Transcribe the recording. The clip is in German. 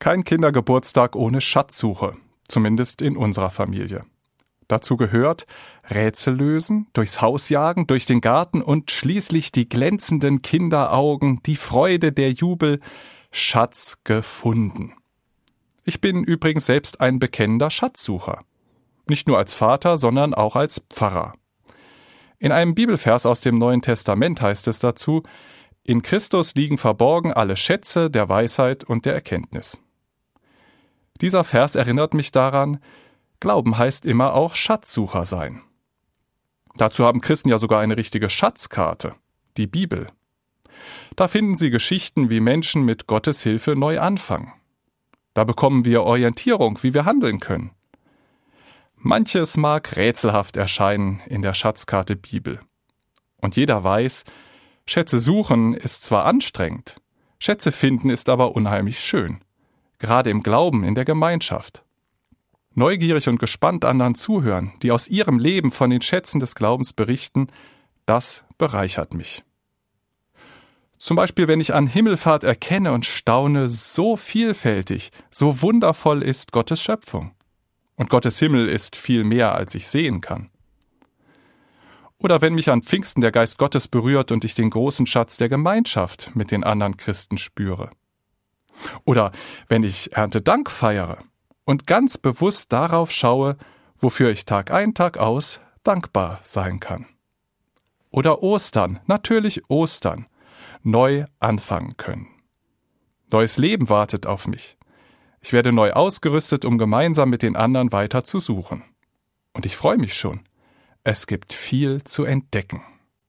Kein Kindergeburtstag ohne Schatzsuche, zumindest in unserer Familie. Dazu gehört Rätsel lösen, durchs Haus jagen, durch den Garten und schließlich die glänzenden Kinderaugen, die Freude, der Jubel, Schatz gefunden. Ich bin übrigens selbst ein bekennender Schatzsucher. Nicht nur als Vater, sondern auch als Pfarrer. In einem Bibelvers aus dem Neuen Testament heißt es dazu, in Christus liegen verborgen alle Schätze der Weisheit und der Erkenntnis. Dieser Vers erinnert mich daran, Glauben heißt immer auch Schatzsucher sein. Dazu haben Christen ja sogar eine richtige Schatzkarte, die Bibel. Da finden Sie Geschichten, wie Menschen mit Gottes Hilfe neu anfangen. Da bekommen wir Orientierung, wie wir handeln können. Manches mag rätselhaft erscheinen in der Schatzkarte Bibel. Und jeder weiß, Schätze suchen ist zwar anstrengend, Schätze finden ist aber unheimlich schön gerade im Glauben, in der Gemeinschaft. Neugierig und gespannt anderen zuhören, die aus ihrem Leben von den Schätzen des Glaubens berichten, das bereichert mich. Zum Beispiel, wenn ich an Himmelfahrt erkenne und staune, so vielfältig, so wundervoll ist Gottes Schöpfung. Und Gottes Himmel ist viel mehr, als ich sehen kann. Oder wenn mich an Pfingsten der Geist Gottes berührt und ich den großen Schatz der Gemeinschaft mit den anderen Christen spüre. Oder wenn ich Erntedank feiere und ganz bewusst darauf schaue, wofür ich Tag ein, Tag aus dankbar sein kann. Oder Ostern, natürlich Ostern, neu anfangen können. Neues Leben wartet auf mich. Ich werde neu ausgerüstet, um gemeinsam mit den anderen weiter zu suchen. Und ich freue mich schon. Es gibt viel zu entdecken.